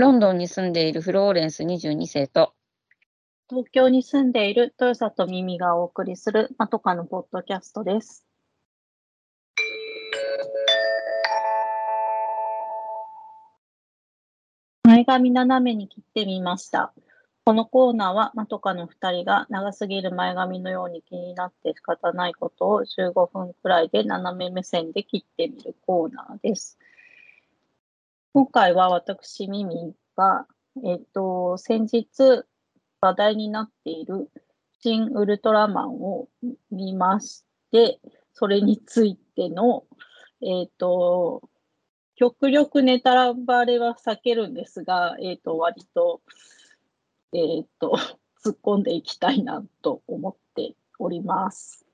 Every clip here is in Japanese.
ロンドンに住んでいるフローレンス22世と、東京に住んでいる豊里耳がお送りするまとかのポッドキャストです。前髪斜めに切ってみました。このコーナーはまとかの2人が長すぎる前髪のように気になって仕方ないことを15分くらいで斜め目線で切ってみるコーナーです。今回は私、ミミが、えっ、と、先日話題になっている新ウルトラマンを見まして、それについての、えっ、と、極力ネタバレは避けるんですが、えっ、と、割と、えっ、と、突っ込んでいきたいなと思っております。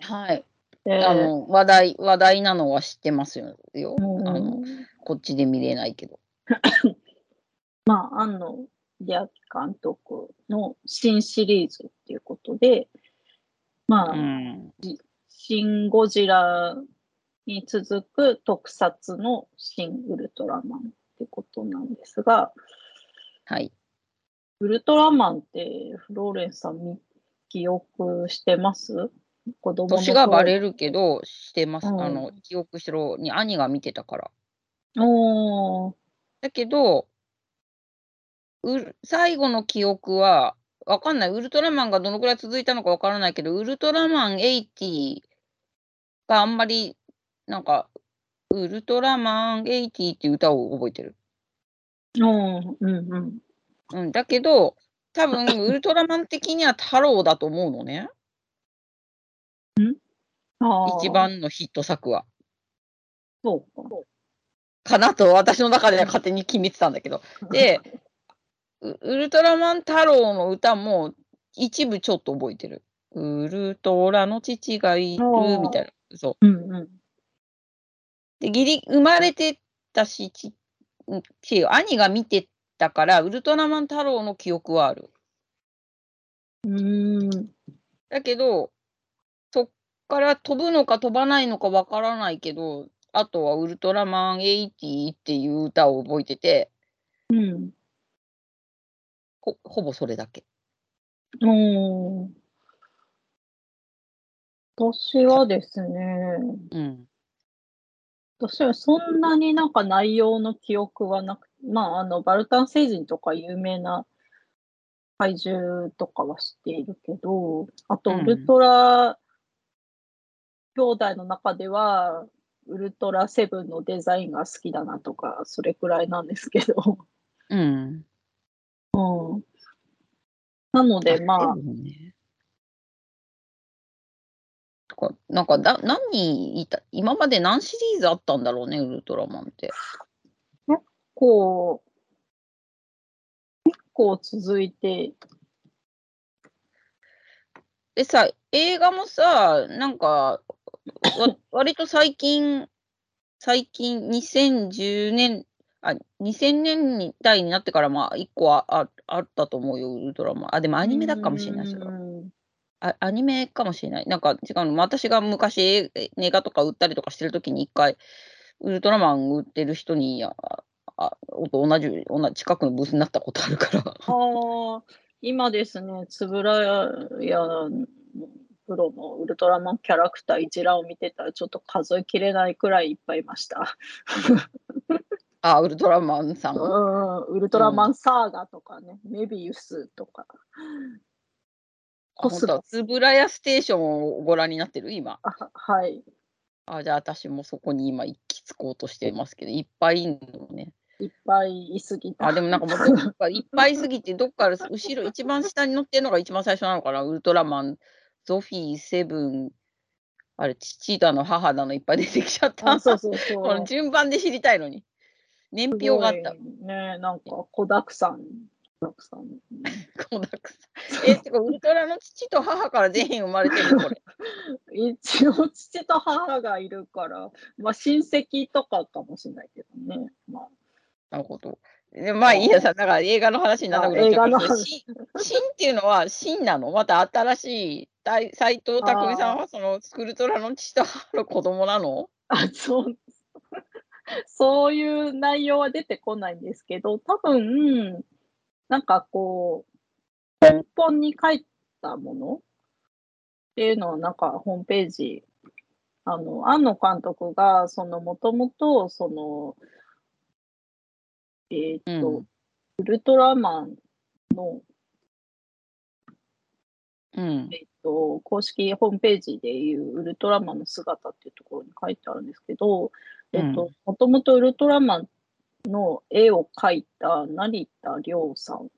はい、あの話題話題なのは知ってますよ。うんあのこっちで見れないけど。まあ、庵野秀明監督の新シリーズっていうことで、まあ、うん、シン・ゴジラに続く特撮の新ウルトラマンってことなんですが、はい。ウルトラマンってフローレンスさんみ記憶してます？子供の年がバレる。るけど、してます。うんあの記憶しろに兄が見てたから。おーだけど、うる最後の記憶は、わかんない。ウルトラマンがどのくらい続いたのかわからないけど、ウルトラマン80があんまり、なんか、ウルトラマン80っていう歌を覚えてる。うんうん。うん、だけど、多分ウルトラマン的には太郎だと思うのね。一。番のヒット作は。そうか。かなと私の中では勝手に決めてたんだけど。で、ウウルトラマン太郎の歌も一部ちょっと覚えてる。ウルトラの父がいるみたいな。そう。うんうん。で、ギリ生まれてたし、ち兄が見てたから、ウルトラマン太郎の記憶はある。うーん。だけど、から飛ぶのか飛ばないのかわからないけど、あとはウルトラマン80っていう歌を覚えてて、うん。ほほぼそれだけ。おー私はですね、うん。私はそんなになんか内容の記憶はなくまあ、あの、バルタン星人とか有名な怪獣とかは知っているけど、あと、うんウルトラ兄弟の中では、ウルトラセブンのデザインが好きだなとか、それくらいなんですけど。うん。うん。なので、まあなんかだ何いた今まで何シリーズあったんだろうねウルトラマンって。こう、結構続いて、でさ映画もさなんかわ割と最近最近2010年あ2000年代になってからまあ1個あああったと思うよウルトラマンあでもアニメだかもしれないそれはうんあアニメかもしれない。なんか違うの。私が昔映映画とか売ったりとかしてるときに一回、ウルトラマン売ってる人に、ああと同じ、同じ近くのブースになったことあるから。ああ、今ですね、つぶらやのプロのウルトラマンキャラクター一覧を見てたら、ちょっと数えきれないくらいいっぱいいました。あ、ウルトラマンさん。うん、ウルトラマンサーガとかね、メビウスとか。コスモつぶらやステーションをご覧になってる？今。あはい。あ、じゃあ私もそこに今行き着こうとしてますけど、いっぱいいるのね。いっぱいいすぎた。あ、でもなんかもういっぱいすぎて、どっから後ろ、一番下に乗ってるのが一番最初なのかな？ウルトラマン、ゾフィー、セブン、あれ、父だの母だのいっぱい出てきちゃった。あそうそうそこのう。順番で知りたいのに。年表があったね、なんか子だくさん。子だくさん。子だくさんえ、てか、ウルトラの父と母から全員生まれてるの？これ。一応父と母がいるから、まあ親戚とかかもしれないけどね。まあ、なるほど。でまあいいやさ、だから映画の話にならなくなっちゃうけどあ映画の話。し新 っていうのは新なの？また新しい斎藤工さんはそのウルトラの父と母の子供なの？あ、そう。そういう内容は出てこないんですけど、多分、なんかこう、根本に書いたもの？っていうのは、なんかホームページ、あの、庵野監督が、その、もともと、その、えっ、と、うん。ウルトラマンの、うん。えっと、公式ホームページでいうウルトラマンの姿っていうところに書いてあるんですけど、えっと、もともとウルトラマンの絵を描いた成田凌さん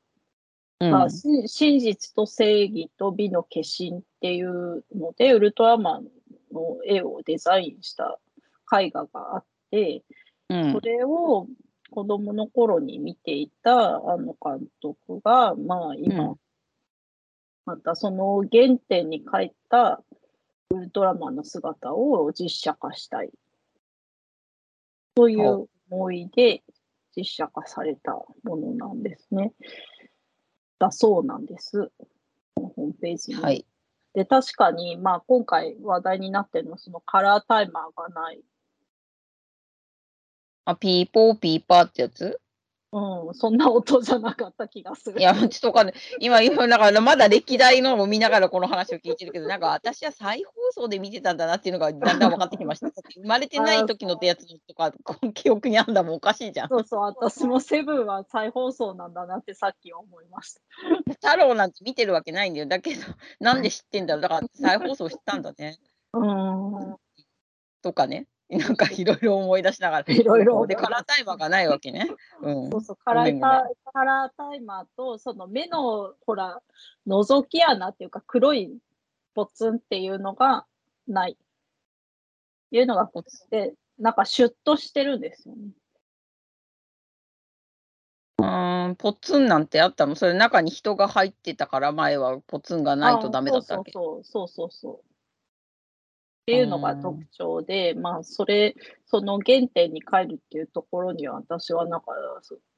が、うん。し真実と正義と美の化身っていうので、ウルトラマンの絵をデザインした絵画があって、うんそ。れを子供の頃に見ていた庵野監督が、まあ今、うんまたその原点に書いたウルトラマンの姿を実写化したい。という思いで実写化されたものなんですね。だそうなんです。ホームページに。はい。で、確かに、まあ今回話題になってるのはそのカラータイマーがない。あ、ピーポーピーパーってやつ？うん、そんな音じゃなかった気がする。いや、ちょっとわかんない。今、今、だからまだ歴代のを見ながらこの話を聞いてるけど、なんか私は再放送で見てたんだなっていうのがだんだん分かってきました。生まれてない時のってやつとか、こう記憶にあんだもんおかしいじゃん。そうそう、私もセブンは再放送なんだなってさっき思いました。太郎なんて見てるわけないんだよ。だけど、なんで知ってんだろう。だから再放送知ったんだね。うん。とかね。なんかいろいろ思い出しながら。いろいろで、カラータイマーがないわけね。うんそう。そう、カラータカラータイマーと、その目の、ほら、覗き穴っていうか、黒いポツンっていうのがない。いうのがコツで、なんかシュッとしてるんですよね。うーん、ポツンなんてあったの？それ中に人が入ってたから前はポツンがないとダメだったわけ。そうそうそうそうそう。っていうのが特徴で、まあ、それ、その原点に帰るっていうところには、私はなんか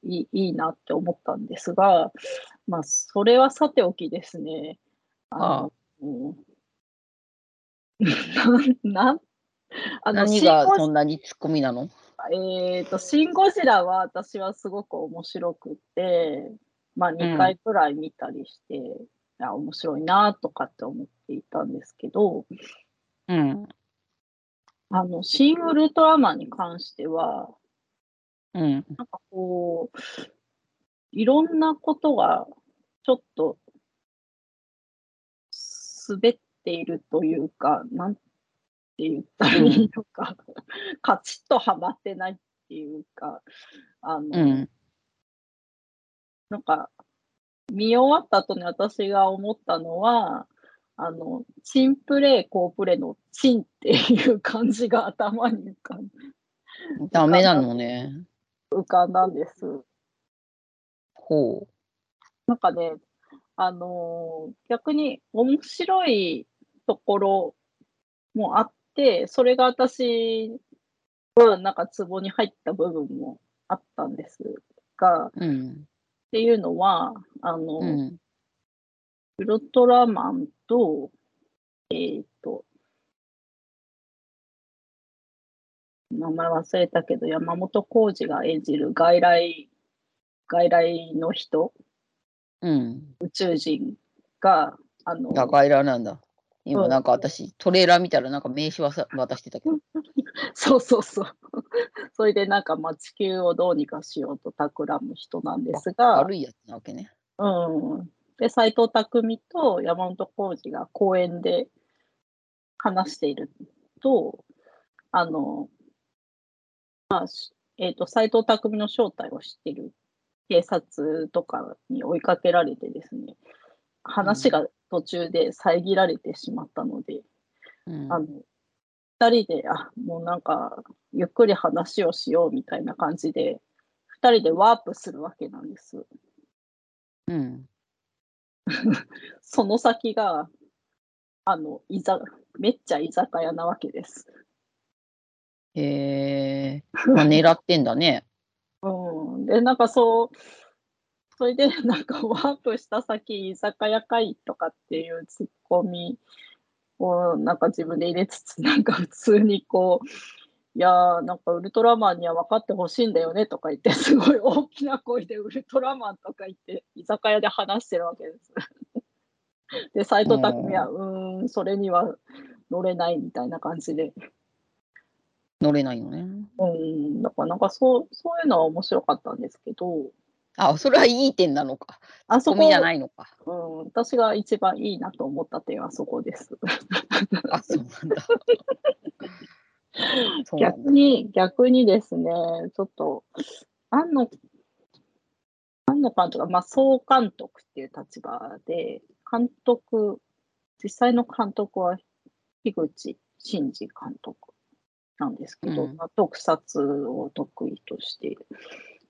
いいいいなって思ったんですが、まあ、それはさておきですね。ああうん なんあの何がそんなにツッコミなの？えーと、シン・ゴジラは私はすごく面白くって、まあ2回くらい見たりして、いや面白いなとかって思っていたんですけど、うん。あの、シン・ウルトラマンに関しては、うん。なんかこう、いろんなことがちょっと滑っているというか、なんて言ったらいいのか、カチッとはまってないっていうか、あの、うん。なんか、見終わった後に私が思ったのは、あの、チンプレー、コープレーのチンっていう感じが頭に浮かんダメなのね。浮かんだんです。ほなんかね、あのー逆に面白いところもあって、それが私はなんかツボに入った部分もあったんですが、っう。うん。ていうのは、あの、うん。ウルトラマンと、えっ、と、名前忘れたけど、山本浩二が演じる外来、外来の人、うん。宇宙人が、あの、が外来なんだ。うん今なんか私、トレーラー見たらなんか名刺はさ渡してたけど。そうそうそう。それでなんか、まあ、地球をどうにかしようと企む人なんですが、悪いやつなわけね。うん。で、斎藤工と山本浩二が公園で話していると、あの、まあ、しえっ、と、斎藤工の正体を知っている警察とかに追いかけられてですね、話が途中で遮られてしまったので、うん。あの、二人で、あ、もうなんか、ゆっくり話をしようみたいな感じで、二人でワープするわけなんです。うん。その先が、あの、いざ、めっちゃ居酒屋なわけです。へえ。まあ狙ってんだね。うん。で、なんかそう、それでなんかワープした先居酒屋かいとかっていうツッコミをなんか自分で入れつつ、なんか普通にこう、いやー、なんかウルトラマンには分かってほしいんだよねとか言って、すごい大きな声でウルトラマンとか言って、居酒屋で話してるわけです。で、斎藤匠は、うーん、それには乗れないみたいな感じで。乗れないのね。うん、だからなんかそう、そういうのは面白かったんですけど、あ、それはいい点なのか。あそこじゃないのか。うん、私が一番いいなと思った点はそこです。あ、そうなんだ。逆に、逆にですね、ちょっと、庵野、庵野監督は、まあ、総監督っていう立場で、監督、実際の監督は樋口真嗣監督なんですけど、うん。まあ、特撮を得意としている。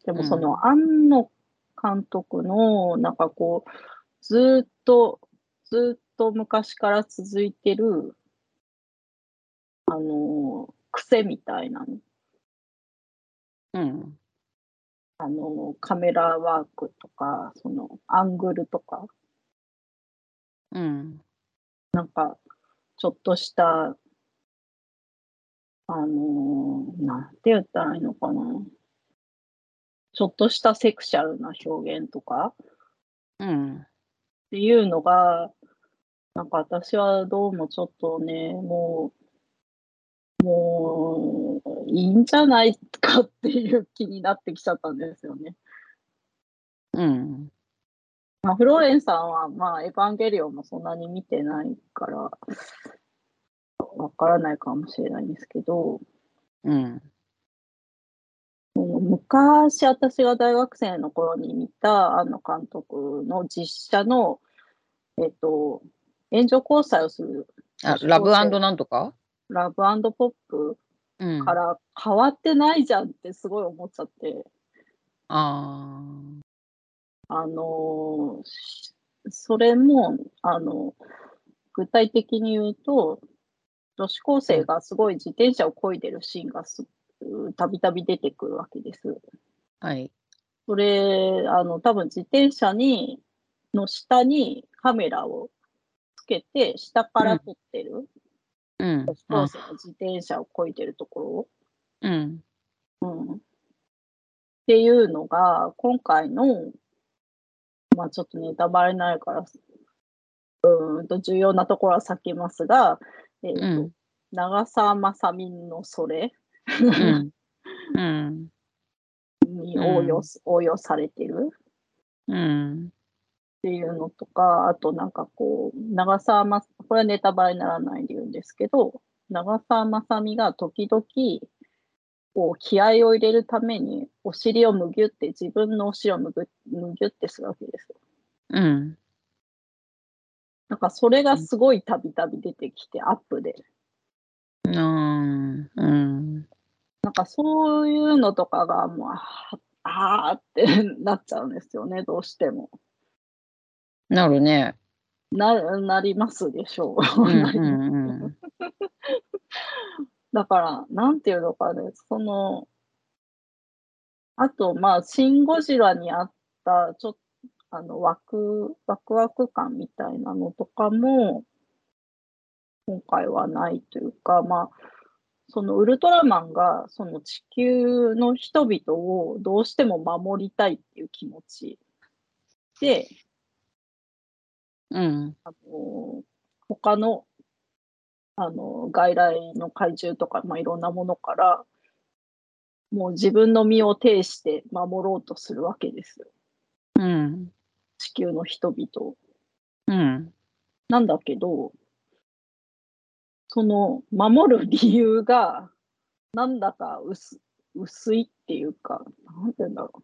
でも、うん。その庵野監督の、なんかこう、ずーっと、ずっと昔から続いてる、あの、癖みたいなのうん。あの、カメラワークとか、その、アングルとか、うん。なんか、ちょっとした、あのーなんて言ったらいいのかな。ちょっとしたセクシャルな表現とかうん。っていうのが、なんか私はどうもちょっとね、もう、もう、いいんじゃないかっていう気になってきちゃったんですよね。うん。まあ、フローレンさんは、まあ、エヴァンゲリオンもそんなに見てないから、わからないかもしれないんですけど、うん。昔、私が大学生の頃に見た、あの監督の実写の、えっと、援助交際をするあ、ラブなんとか？ラブポップから変わってないじゃんってすごい思っちゃって、ああのしそれも、あの、具体的に言うと、女子高生がすごい自転車を漕いでるシーンがすたびたび出てくるわけです。ー。はい。それ、あの、多分自転車に、の下にカメラをつけて、下から撮ってる、うん女子。高生が自転車を漕いでるとこうん。ろ、うん、っていうのが、今回の、まあちょっとネタバレになるから、うーんと重要なところは避けますが、えーとうん。長澤まさみのそれうん。うん。に応用す、応用されてるうん。っていうのとか、あとなんかこう、長澤ま、これはネタバレにならないで言うんですけど、長澤まさみが時々、こう、気合を入れるために、お尻をむぎゅって、自分のお尻をむぎゅってするわけですよ。うん。なんかそれがすごいたびたび出てきて、アップで。うん。うん。なんかそういうのとかがもう、あーあーってなっちゃうんですよね、どうしても。なるね。な、なりますでしょう。うん。うなりん。うん。だから、なんていうのかね、その、あと、まあ、シン・ゴジラにあった、ちょっと、あの、ワク、ワクワク感みたいなのとかも、今回はないというか、まあ、そのウルトラマンが、その地球の人々をどうしても守りたいっていう気持ちで、うん。あの、他の、あの、外来の怪獣とか、まあ、いろんなものから、もう自分の身を挺して守ろうとするわけですよ。うん。地球の人々を。うん。なんだけど、その、守る理由が、なんだか薄薄いっていうか、なんて言うんだろう。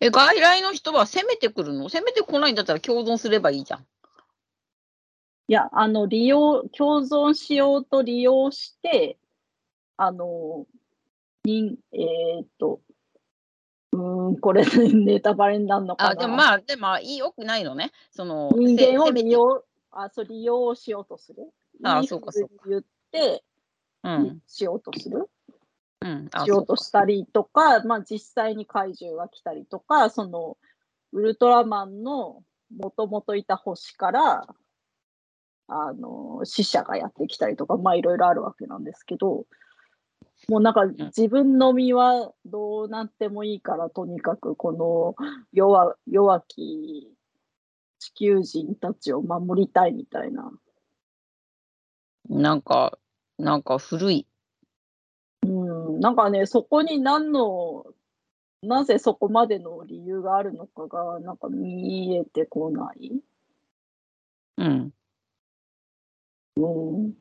え、外来の人は攻めてくるの？攻めてこないんだったら共存すればいいじゃん。いや、あの、利用、共存しようと利用して、あの、人、えーっと、うーん、これネタバレになるのかな。あ、でもまあ、でも、いいよくないのね。その、人間を利用、あ、そう、利用しようとする。いいあそうか風に言って、うん。しようとする。うん。あしようとしたりとか、まあ実際に怪獣が来たりとか、その、ウルトラマンのもともといた星から、あの、死者がやってきたりとか、まあいろいろあるわけなんですけど、もうなんか自分の身はどうなってもいいから、とにかくこの弱弱き地球人たちを守りたいみたいな。なんか、なんか古い。うん、なんかね、そこに何の、なぜそこまでの理由があるのかが、なんか見えてこない。うん。うん。っ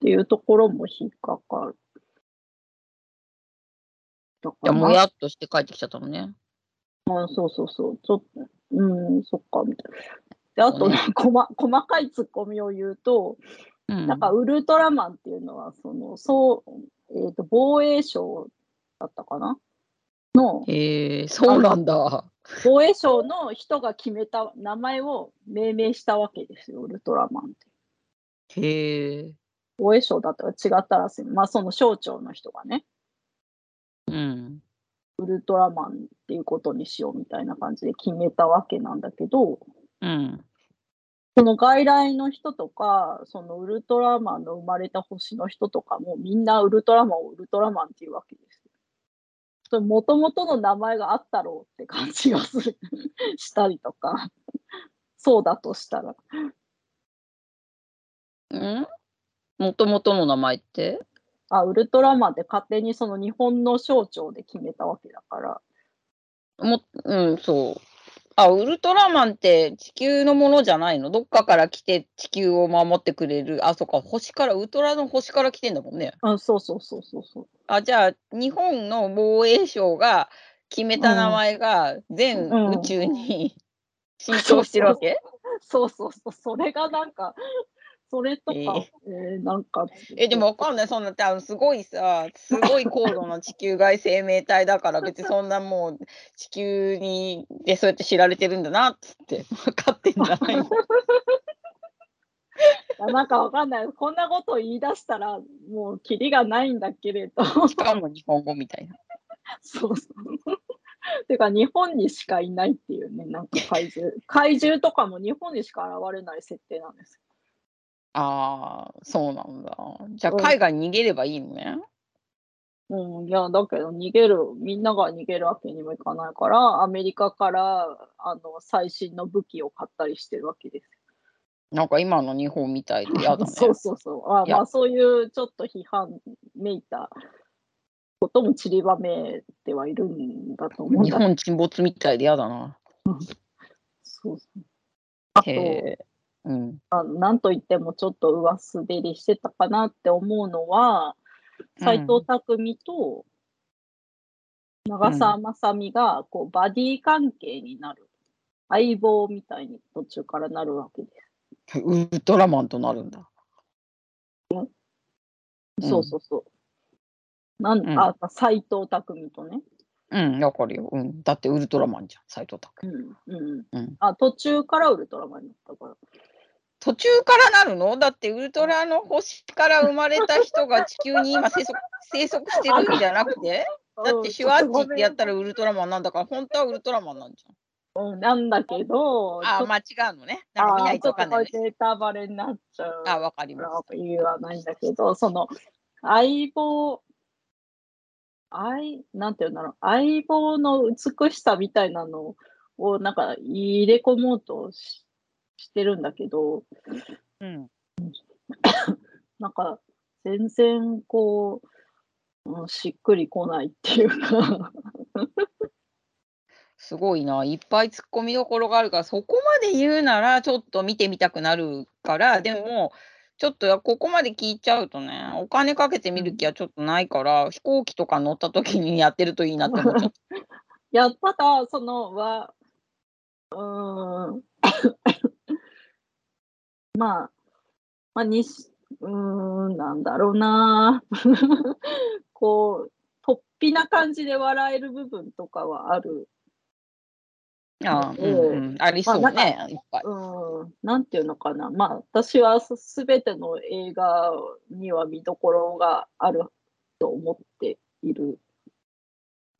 ていうところも引っかかる。だかじゃあ、らもやっとして帰ってきちゃったのね。あそうそうそう。ちょっと、うん、そっか、みたいな。で、あとねね、細細かいツッコミを言うと、うん。なんかウルトラマンっていうのは、その、そう、えっ、と、防衛省だったかな？の、へえ、そうなんだ。防衛省の人が決めた名前を命名したわけですよ、ウルトラマンって。へえ。防衛省だったら違ったらしい。まあ、その省庁の人がね、うん。ウルトラマンっていうことにしようみたいな感じで決めたわけなんだけど、うん。その外来の人とか、そのウルトラマンの生まれた星の人とかもみんなウルトラマンをウルトラマンっていうわけです。それ元々の名前があったろうって感じがする したりとか、そうだとしたら。ん？もともとの名前って？あ、ウルトラマンって勝手にその日本の省庁で決めたわけだから。も、うん、そう。あ、ウルトラマンって地球のものじゃないの？どっかから来て地球を守ってくれる？あ、そっか、星から、ウルトラの星から来てんだもんね。あそうそうそうそうそう。あ、じゃあ、日本の防衛省が決めた名前が全うん宇宙に 浸透してるわけ？そうそうそう。それがなんか、それとか、ええーなんか。え、でもわかんない。そんな、あのすごいさ、すごい高度な地球外生命体だから、別にそんなもう地球にでそうやって知られてるんだなっつって分かってんじゃないの？なんかわかんない。こんなことを言い出したら、もうキリがないんだけれど。しかも日本語みたいな。そうそう。てか、日本にしかいないっていうね、なんか怪獣。怪獣とかも日本にしか現れない設定なんです。ああ、そうなんだ。じゃあうん海外に逃げればいいのね？うん、いや、だけど逃げる、みんなが逃げるわけにもいかないから、アメリカからあの最新の武器を買ったりしてるわけです。なんか今の日本みたいで嫌だね。そうそうそう。あいやまあ、そういうちょっと批判めいたことも散りばめてはいるんだと思うん日だ本沈没みたいで嫌だな。そうそうあとへえ。うん。あなんといってもちょっと上滑りしてたかなって思うのは、斎藤工と長澤まさみがこうバディ関係になる。相棒みたいに途中からなるわけです。ウルトラマンとなるんだ。うんそうそうそう。なんうんあ、斎藤工とね。うん、わかるよ。うん。だってウルトラマンじゃん、斎藤拓。うんうんうんあ途中からウルトラマンになったから。途中からなるの？だってウルトラの星から生まれた人が地球に今生息 生息してるんじゃなくて？だってシュワッチってやったらウルトラマンなんだから本当はウルトラマンなんじうん、なんだけど、ゃん。あー、ちょっまあ違うのね。なんか見ないとかんないね。ネタバレになっちゃう。あー、わかります。から言わないんだけど、その相棒、相、なんていうんだろう、相棒の美しさみたいなのをなんか入れ込もうとししてるんだけど、うん。なんか全然こう、うんしっくりこないっていうか、すごいな。いっぱい突っ込みどころがあるから、そこまで言うならちょっと見てみたくなるから、でも、ちょっとやここまで聞いちゃうとね、お金かけて見る気はちょっとないから、飛行機とか乗った時にやってるといいなって思っちゃった。い や、ただ、その、は、うーん、まあ、まあ、にし、うーん、なんだろうな。こう、突飛な感じで笑える部分とかはある。ああ、ううんうん、ありそうまあいっぱい。うん、なんていうのかな。まあ、私はすすべての映画には見どころがあると思っている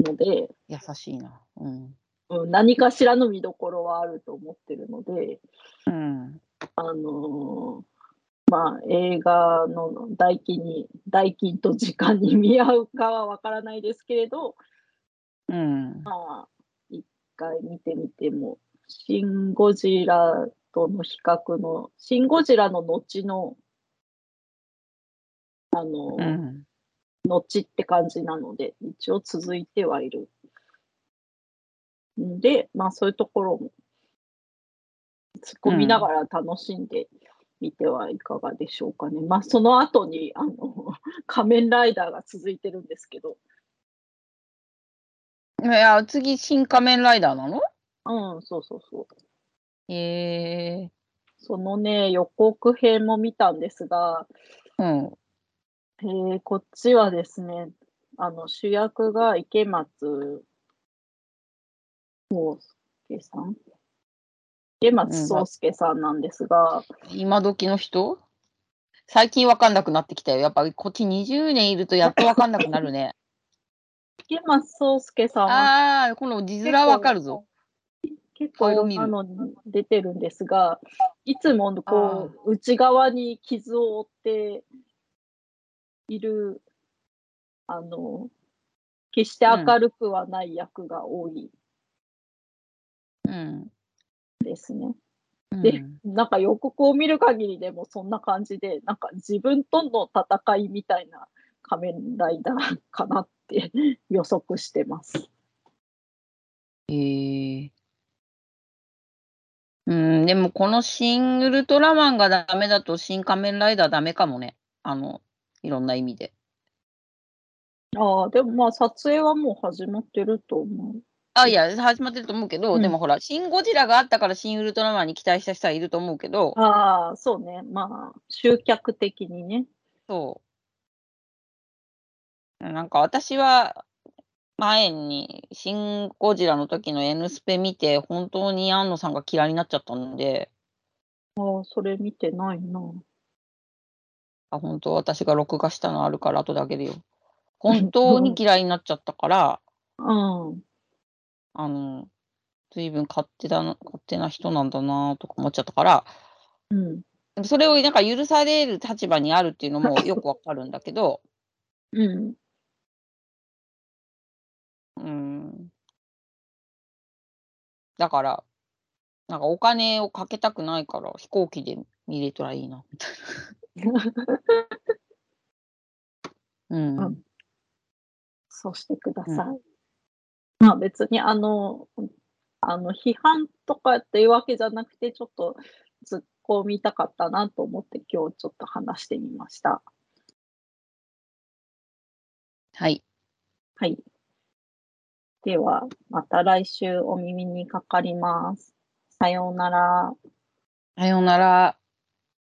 ので、優しいな。うん。うん、何かしらの見どころはあると思ってるので、うん。あのーまあ、映画の代金に、代金と時間に見合うかはわからないですけれど、うん。まあ、一回見てみても、シン・ゴジラとの比較の、シン・ゴジラの後の、あの、うん。後って感じなので、一応続いてはいる。んで、まあそういうところも突っ込みながら楽しんでみてはいかがでしょうかね。まあその後に、あの、仮面ライダーが続いてるんですけど、いや、次、新仮面ライダーなの？うん、そうそうそう。へえそのね、予告編も見たんですが、うん。えーこっちはですね、あの、主役が池松壮介さん池松壮介さんなんですが、今時の人？最近わかんなくなってきたよ。やっぱこっち20年いるとやっとわかんなくなるね。池松壮介さんはああ、この字面わかるぞ。結構いろん顔なの出てるんですが、いつもこう内側に傷を負っている、あの、決して明るくはない役が多いうん。ですね。うんでなんか予告を見る限りでもそんな感じで、なんか自分との戦いみたいな仮面ライダーかなって 予測してます。へえうん、でもこの新ウルトラマンがダメだと新仮面ライダーダメかもね。あの、いろんな意味で。ああ、でもまあ撮影はもう始まってると思う。あ、いや、始まってると思うけど、うんでもほら、シン・ゴジラがあったから新ウルトラマンに期待した人はいると思うけど、ああ、そうね。まあ、集客的にね。そう。なんか私は、前に、シン・ゴジラの時の N スペ見て、本当に安野さんが嫌いになっちゃったんで、ああ、それ見てないな。あ本当私が録画したのあるから後であげるよ。本当に嫌いになっちゃったから、うん。あの、随分勝手だな、勝手な人なんだなとか思っちゃったから、うん。それをなんか許される立場にあるっていうのも よくわかるんだけど、うん。うん。だから、なんかお金をかけたくないから飛行機で見れたらいいな、みたいな。うん。うんそうしてください。まあ別にあの、あの批判とかっていうわけじゃなくて、ちょっと突っ込みたかったなと思って今日ちょっと話してみました。はい。はい。では、また来週お耳にかかります。さようなら。さようなら。